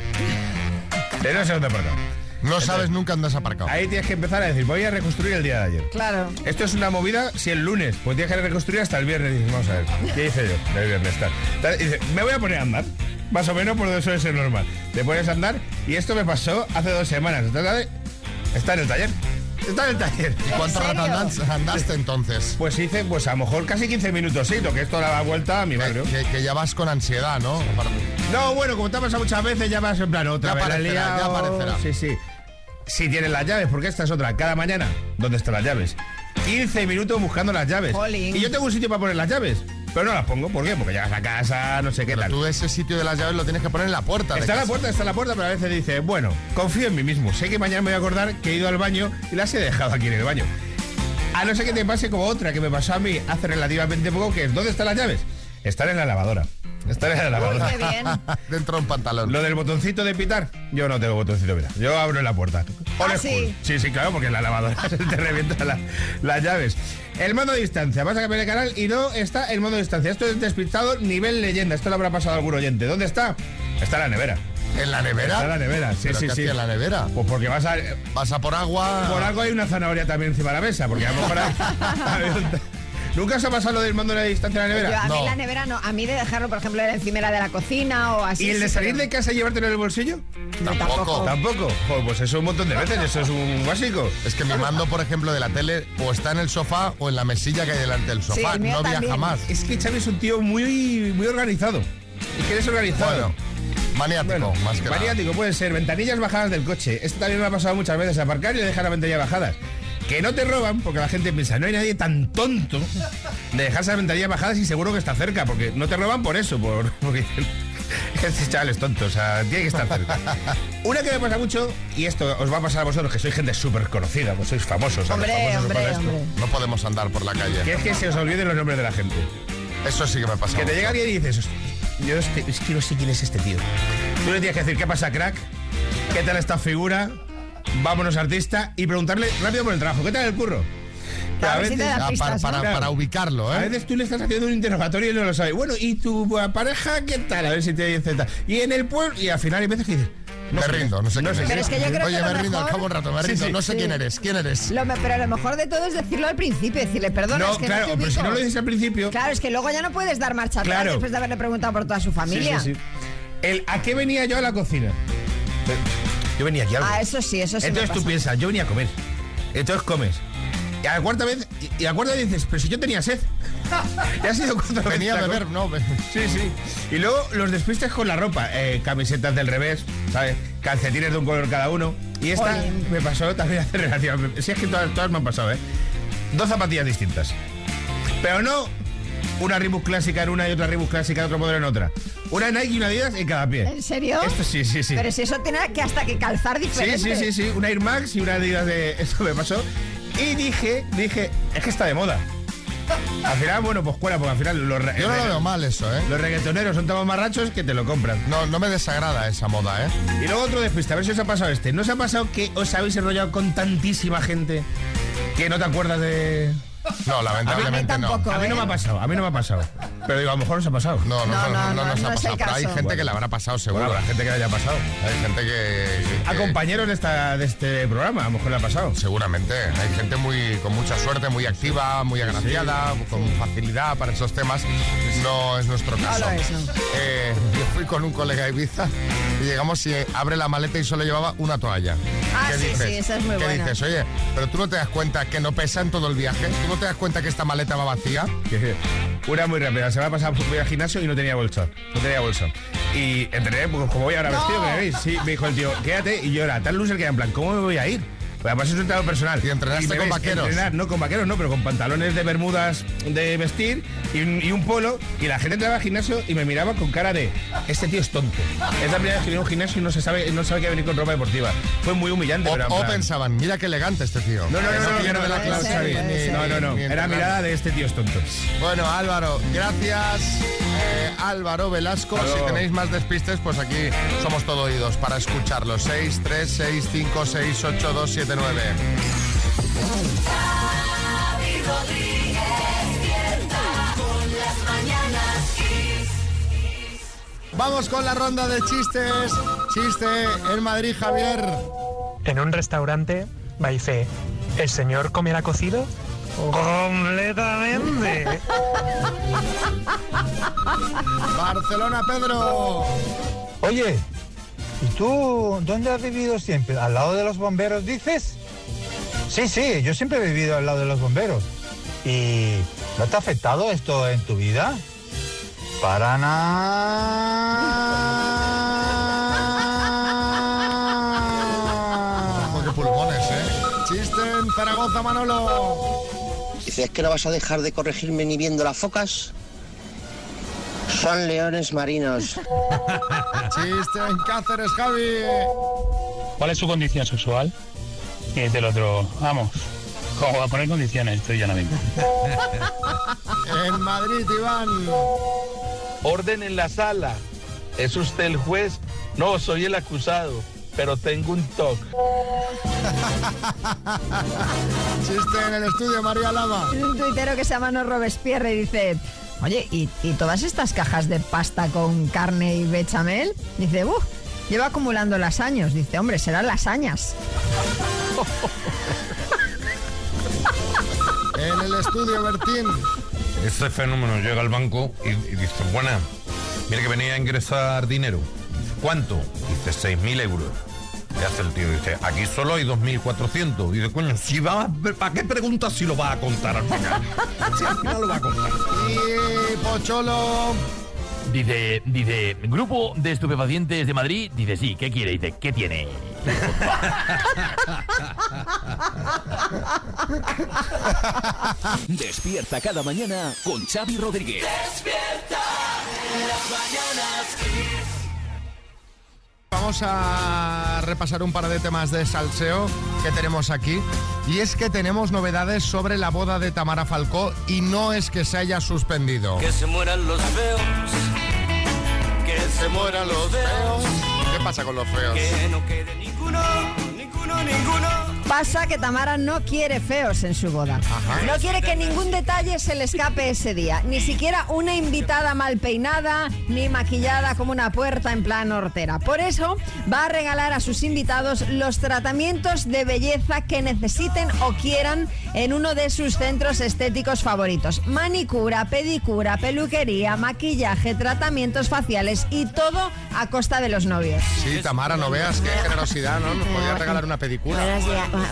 Eh, no sé dónde ha aparcado. No sabes nunca dónde has aparcado. Ahí tienes que empezar a decir, voy a reconstruir el día de ayer. Claro. Esto es una movida si el lunes, pues tienes que reconstruir hasta el viernes. Dices, vamos a ver, ¿qué hice yo del viernes? Tal. Tal, y dice, me voy a poner a andar. Más o menos por eso es ser normal. Te pones a andar y esto me pasó hace dos semanas. Está en el taller. Está en el taller. ¿Y cuánto rato andas- andaste entonces? Pues hice, pues a lo mejor casi 15 minutos, sí, que esto da la vuelta a mi barrio. Que, que ya vas con ansiedad, ¿no? No, bueno, como te ha pasado muchas veces, ya vas en plan otra Ya vez. la ya aparecerá. Sí, sí. Si tienes las llaves, porque esta es otra. Cada mañana, ¿dónde están las llaves? 15 minutos buscando las llaves. Jolín. Y yo tengo un sitio para poner las llaves. Pero no las pongo, ¿por qué? Porque llegas a casa, no sé qué tal. Tú ese sitio de las llaves lo tienes que poner en la puerta. Está en la puerta, está en la puerta, pero a veces dice, bueno, confío en mí mismo. Sé que mañana me voy a acordar que he ido al baño y las he dejado aquí en el baño. A no ser que te pase como otra que me pasó a mí hace relativamente poco, que es ¿dónde están las llaves? Están en la lavadora. Están en la lavadora. qué bien. Dentro de un pantalón. Lo del botoncito de pitar, yo no tengo botoncito de pitar. Yo abro la puerta. ¿Ah, sí? Sí, sí, claro, porque en la lavadora se te revientan la- las llaves. El de distancia. Vas a cambiar el canal y no está el de distancia. Esto es despistado nivel leyenda. Esto lo habrá pasado a algún oyente. ¿Dónde está? Está en la nevera. ¿En la nevera? Está en la nevera, sí, ¿Pero sí, qué sí. en la nevera? Pues porque vas a... Vas a por agua. Por algo hay una zanahoria también encima de la mesa, porque a lo mejor ¿Nunca os ha pasado lo del mando de la distancia en la Yo, nevera? a mí la nevera no, a mí de dejarlo, por ejemplo, en la encimera de la cocina o así. ¿Y el de salir pero- de casa y llevártelo en el bolsillo? Tampoco. Tampoco. Joder, pues eso un montón de veces, eso es un básico. Es que mi mando, por ejemplo, de la tele o está en el sofá o en la mesilla que hay delante del sofá. no viaja más. Es que Xavi es un tío muy, muy organizado. Es que eres organizado. Bueno, maniático, más que nada. Maniático puede ser. Ventanillas bajadas del coche. Esto también me ha pasado muchas veces. Aparcar y dejar las ventanillas bajadas. Que no te roban, porque la gente piensa, no hay nadie tan tonto de dejarse las ventanillas bajadas y seguro que está cerca, porque no te roban por eso, por, porque este chaval es tonto, o sea, tiene que estar cerca. Una que me pasa mucho, y esto os va a pasar a vosotros, que sois gente súper conocida, pues sois famosos. Hombre, famosos os hombre, hombre. No podemos andar por la calle. Que es que se os olviden los nombres de la gente. Eso sí que me pasa. Que te llega alguien y dices, "Hostia, yo es que no sé quién es este tío. Tú le tienes que decir, ¿qué pasa, crack? ¿Qué tal esta figura? Vámonos, artista, y preguntarle rápido por el trabajo. ¿Qué tal el curro? A da Ah, pistas, para, para- Claro. para ubicarlo, A ¿eh? veces tú le estás haciendo un interrogatorio y no lo sabes. Bueno, ¿y tu pareja qué tal? A ver si te dice tal. Y en el pueblo, y al final hay veces que dices, me sé. rindo, no sé quién sé. es. Pero es que yo creo Oye, que me rindo, al mejor- cabo de un rato, me Sí, rindo. sí, no sé sí. quién eres, quién eres. Lo me- pero lo mejor de todo es decirlo al principio, decirle, perdona, No, es que claro, no te pero si ubico". no lo dices al principio. Claro, es que luego ya no puedes dar marcha atrás Claro. después de haberle preguntado por toda su Sí, familia. sí, sí. El, ¿A qué venía yo a la cocina? Yo venía aquí a algo. Ah, eso sí, eso sí. Entonces tú piensas, yo venía a comer. Entonces comes. Y a la cuarta vez, y, a la cuarta vez dices, pero si yo tenía sed. Ya has sido cuatro Venía a beber, no. Sí, sí. Y luego los despistes con la ropa. eh, camisetas del revés, ¿sabes? Calcetines de un color cada uno. Y esta me pasó también hace relativamente. Si es que todas, todas me han pasado, ¿eh? Dos zapatillas distintas. Pero no una Reebok clásica en una y otra Reebok clásica en otro modelo en otra. Una Nike y una Adidas en cada pie. ¿En serio? Esto sí, sí, sí. Pero si eso tiene que hasta que calzar Sí, diferente. sí, sí, sí. Una Air Max y una Adidas de. Eso me pasó. Y dije, dije, es que está de moda. Al final, bueno, pues cuela, porque al final los, Yo no lo veo mal eso, ¿eh? los reggaetoneros son tan marrachos que te lo compran. No, no me desagrada esa moda, ¿eh? Y luego otro despiste, a ver si os ha pasado este. ¿No os ha pasado que os habéis enrollado con tantísima gente que no te acuerdas de...? No, lamentablemente no. tampoco. A mí no me ha pasado, a mí no me ha pasado. Pero digo, a lo mejor os ha pasado. No, no, No, no, no, no, no, nos no ha pasado. Pero hay gente que le habrá pasado, seguro. Bueno, habrá gente que le haya pasado. Hay gente que. que- A que- compañeros de, esta, de este programa, a lo mejor le ha pasado. Seguramente. Hay gente muy con mucha suerte, muy activa, muy agraciada, con facilidad para esos temas. No es nuestro caso. es, no. Eh, yo fui con un colega a Ibiza y llegamos y abre la maleta y solo llevaba una toalla. Ah, ¿Qué sí, dices? sí, esa es muy ¿Qué buena. dices? Oye, pero tú no te das cuenta que no pesa en todo el viaje. ¿Tú no te das cuenta que esta maleta va vacía? Que- Una muy rápida, se me ha pasado voy al gimnasio y no tenía bolsa. No tenía bolsa. Y entrené, pues como voy ahora No. vestido, que me veis, sí, me dijo el tío, quédate, y yo era tan loser que era en plan, ¿cómo me voy a ir? Además es un entrenador personal. ¿Y entrenaste me con ves vaqueros? entrenar, no con vaqueros, no, pero con pantalones de bermudas de vestir y un, y un polo. Y la gente entraba al gimnasio y me miraba con cara de, este tío es tonto. Es la primera vez que viene a un gimnasio y no se sabe, no sabe que venir con ropa deportiva. Fue muy humillante, O, pero pensaban, mira qué elegante este tío. No, no, no, no, no, la no, clase puede ser, ni- puede ni- ser. no, no, no. ni Era mirada de este tío es tonto. Bueno, Álvaro, gracias. Eh, Álvaro Velasco, si tenéis más despistes, pues aquí somos todo oídos para escucharlos. 6, 3, 6, 5, 6, 8, 2, 7, 9. Xavi Rodríguez despierta con las mañanas Kiss. Vamos con la ronda de chistes. Chiste en Madrid, Javier. En un restaurante, dice, ¿el señor comerá cocido? Completamente. Barcelona, Pedro. Oye, ¿y tú dónde has vivido siempre? ¿Al lado de los bomberos dices? Sí, sí, yo siempre he vivido al lado de los bomberos. ¿Y no te ha afectado esto en tu vida? Para nada. Pulmones, ¿eh? Chiste en Zaragoza, Manolo. Dice, ¿es que no vas a dejar de corregirme ni viendo las focas? Son leones marinos. Chiste en Cáceres, Javi. ¿Cuál es su condición sexual? Y dice el otro, vamos, ¿cómo va a poner condiciones? Estoy ya no mismo. En Madrid, Iván. Orden en la sala. ¿Es usted el juez? No, soy el acusado, pero tengo un TOC. Chiste en el estudio, María Lama. Un tuitero que se llama No Robespierre y dice, oye, ¿y, y todas estas cajas de pasta con carne y bechamel? Dice, uff, lleva acumulando las años. Dice, hombre, serán lasañas. En el estudio, Bertín. ese fenómeno llega al banco y, y dice, buena, mire que venía a ingresar dinero. ¿Cuánto? Dice, 6.000 euros. ¿Qué hace el tío? Dice, aquí solo hay 2.400. Dice, coño, si va, ¿para qué preguntas si lo va a contar al final? Si al final lo va a contar. Y Pocholo. Dice, dice, grupo de estupefacientes de Madrid. Dice, sí, ¿qué quiere? Dice, ¿qué tiene? Despierta cada mañana con Xavi Rodríguez. Despierta en las mañanas Vamos a repasar un par de temas de salseo que tenemos aquí. Y es que tenemos novedades sobre la boda de Tamara Falcó y no es que se haya suspendido. Que se mueran los feos. Que se mueran los feos. ¿Qué pasa con los feos? Que no quede ninguno, ninguno, ninguno. Pasa que Tamara no quiere feos en su boda. No quiere que ningún detalle se le escape ese día. Ni siquiera una invitada mal peinada, ni maquillada como una puerta en plan hortera. Por eso va a regalar a sus invitados los tratamientos de belleza que necesiten o quieran en uno de sus centros estéticos favoritos. Manicura, pedicura, peluquería, maquillaje, tratamientos faciales y todo a costa de los novios. Sí, Tamara, no veas qué generosidad, ¿no? Nos podía regalar una pedicura.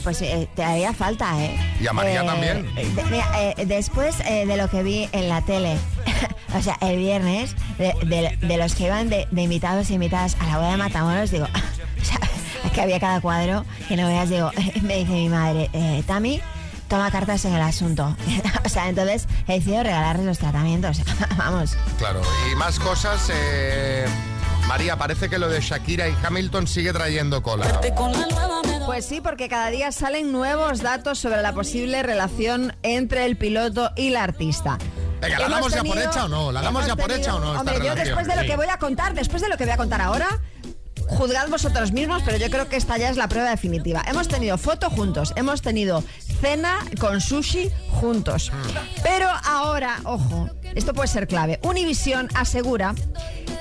Pues eh, te haría falta, ¿eh? Y a María Eh, también. de- mira, eh, después eh, de lo que vi en la tele, o sea, el viernes, de, de- de los que iban de, de invitados e invitadas a la boda de Matamoros, digo, o sea, es que había cada cuadro que no veas, digo, me dice mi madre, eh, Tami, toma cartas en el asunto. o sea, entonces he decidido regalarles los tratamientos. Vamos. Claro, y más cosas. eh, María, parece que lo de Shakira y Hamilton sigue trayendo cola. Pues sí, porque cada día salen nuevos datos sobre la posible relación entre el piloto y la artista. Venga, ¿la damos ya por hecha o no? ¿La damos ya por hecha o no esta Hombre, yo después de lo que voy a contar, después de lo que voy a contar ahora, juzgad vosotros mismos, pero yo creo que esta ya es la prueba definitiva. Hemos tenido foto juntos, hemos tenido cena con sushi juntos. Pero ahora, ojo, esto puede ser clave. Univision asegura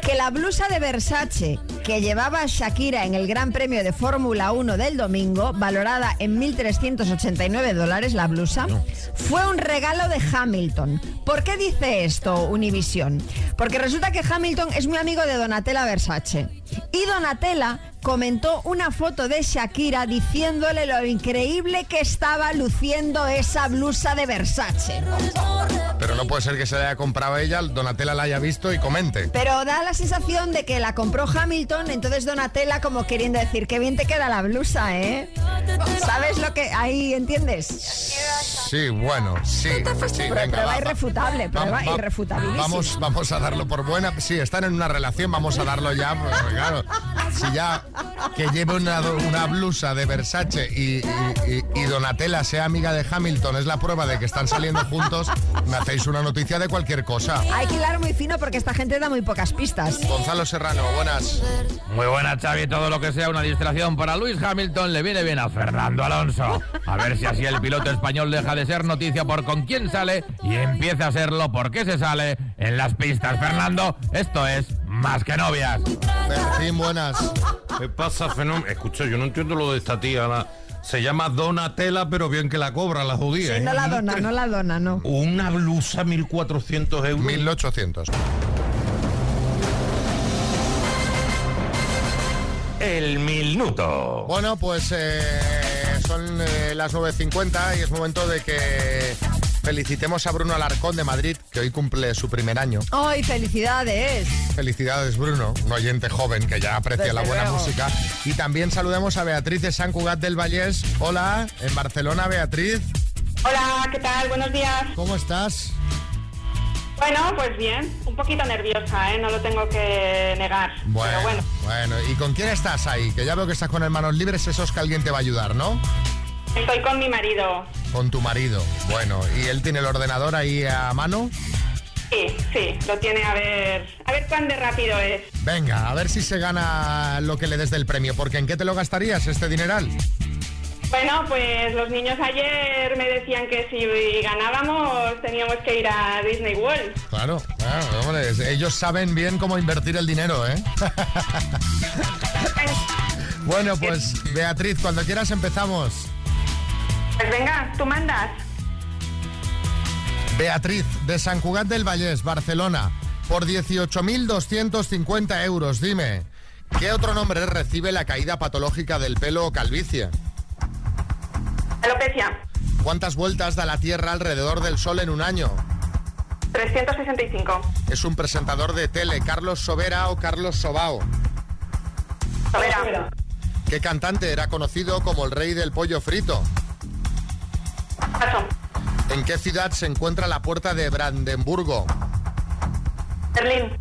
que la blusa de Versace que llevaba Shakira en el Gran Premio de Fórmula 1 del domingo, valorada en 1.389 dólares la blusa, fue un regalo de Hamilton. ¿Por qué dice esto Univision? Porque resulta que Hamilton es muy amigo de Donatella Versace. Y Donatella comentó una foto de Shakira diciéndole lo increíble que estaba luciendo esa blusa de Versace. Pero no puede ser que se la haya comprado ella, Donatella la haya visto y comente. Pero da la sensación de que la compró Hamilton, entonces Donatella como queriendo decir, qué bien te queda la blusa, ¿eh? ¿Sabes lo que ahí entiendes? Sí, bueno, sí. sí venga, prueba va, va. irrefutable, prueba Va- va- irrefutabilísima. Vamos, vamos a darlo por buena. Sí, están en una relación, vamos a darlo ya. Pues, claro, si ya que lleve una, una blusa de Versace y, y- y- y Donatella sea amiga de Hamilton es la prueba de que están saliendo juntos, me hacéis una noticia de cualquier cosa. Hay que hilar muy fino porque esta gente da muy pocas pistas. Gonzalo Serrano, buenas. Muy buena, Xavi. Todo lo que sea una distracción para Luis Hamilton le viene bien a Fernando Alonso. A ver si así el piloto español deja de ser noticia por con quién sale y empieza a serlo por qué se sale en las pistas. Fernando, esto es más que novias. Bertín, buenas. ¿Qué pasa, fenómeno? Escucha, yo no entiendo lo de esta tía. la- Se llama Donatella, pero bien que la cobra la judía. Sí, ¿eh? no la dona, no la dona, no. Una blusa 1.400 euros. 1.800. El minuto. Bueno, pues eh, son eh, las 9.50 y es momento de que felicitemos a Bruno Alarcón de Madrid, que hoy cumple su primer año. ¡Ay, felicidades! Felicidades, Bruno, un oyente joven que ya aprecia Desde la buena luego. música. Y también saludemos a Beatriz de San Cugat del Vallés. Hola, en Barcelona, Beatriz. Hola, ¿qué tal? Buenos días. ¿Cómo estás? Bueno, pues bien, un poquito nerviosa, ¿eh? No lo tengo que negar. Bueno, Pero bueno, bueno, ¿y con quién estás ahí? Que ya veo que estás con hermanos libres, eso es que alguien te va a ayudar, ¿no? estoy con mi marido. Con tu marido. Bueno, ¿y él tiene el ordenador ahí a mano? Sí, sí, lo tiene a ver. A ver cuán de rápido es. Venga, a ver si se gana lo que le des del premio, porque ¿en qué te lo gastarías este dineral? Bueno, pues los niños ayer me decían que si ganábamos teníamos que ir a Disney World. Claro, claro, hombre, ellos saben bien cómo invertir el dinero, ¿eh? bueno, pues Beatriz, cuando quieras empezamos. Pues venga, tú mandas. Beatriz, de San Cugat del Vallés, Barcelona, por 18.250 euros. Dime, ¿qué otro nombre recibe la caída patológica del pelo o calvicie? Alopecia. ¿Cuántas vueltas da la Tierra alrededor del Sol en un año? 365. Es un presentador de tele, Carlos Sobera o Carlos Sobao. Sobera. ¿Qué cantante era conocido como el rey del pollo frito? Paso. ¿En qué ciudad se encuentra la puerta de Brandenburgo? Berlín.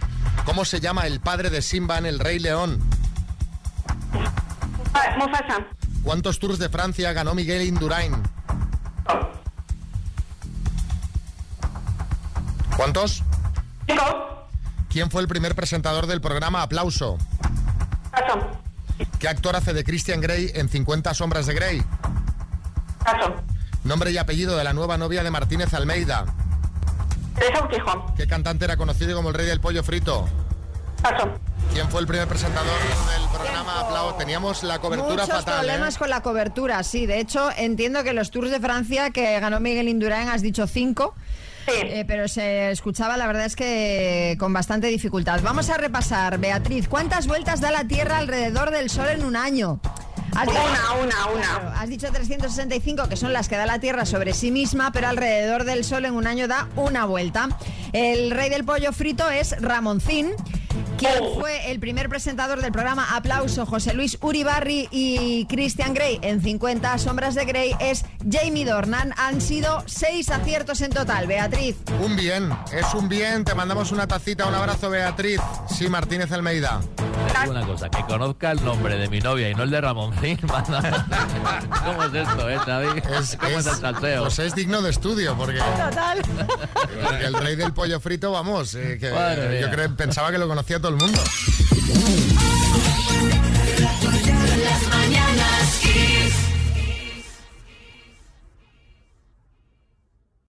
¿Cómo se llama el padre de Simba en El Rey León? Mufasa. ¿Cuántos tours de Francia ganó Miguel Indurain? ¿Cuántos? Cinco. ¿Quién fue el primer presentador del programa Aplauso? Paso. ¿Qué actor hace de Christian Grey en 50 sombras de Grey? Paso. Nombre y apellido de la nueva novia de Martínez Almeida. Teresa Urquijo. ¿Qué cantante era conocido como el rey del pollo frito? Paso. ¿Quién fue el primer presentador del programa Aplauso? Teníamos la cobertura Muchos fatal. ¿eh? problemas con la cobertura, sí. De hecho, entiendo que los Tours de Francia que ganó Miguel Indurain, has dicho cinco. eh, pero se escuchaba, la verdad es que con bastante dificultad. Vamos a repasar, Beatriz, ¿cuántas vueltas da la Tierra alrededor del Sol en un año? Has dicho- Una, una, una. Claro, has dicho 365, que son las que da la Tierra sobre sí misma, pero alrededor del Sol en un año da una vuelta. El rey del pollo frito es Ramoncín. Quien fue el primer presentador del programa Aplauso, José Luis Uribarri y Christian Grey en 50 Sombras de Grey es Jamie Dornan. Han sido seis aciertos en total, Beatriz. Un bien, es un bien. Te mandamos una tacita, un abrazo, Beatriz. Sí, Martínez Almeida. Te digo una cosa, que conozca el nombre de mi novia y no el de Ramoncín. ¿Cómo es esto, eh, Xavi? ¿Cómo es, el salseo? Pues es digno de estudio, porque, Total. porque el rey del pollo frito, vamos, eh, que Madre yo creo, pensaba que lo conocía conocía todo el mundo.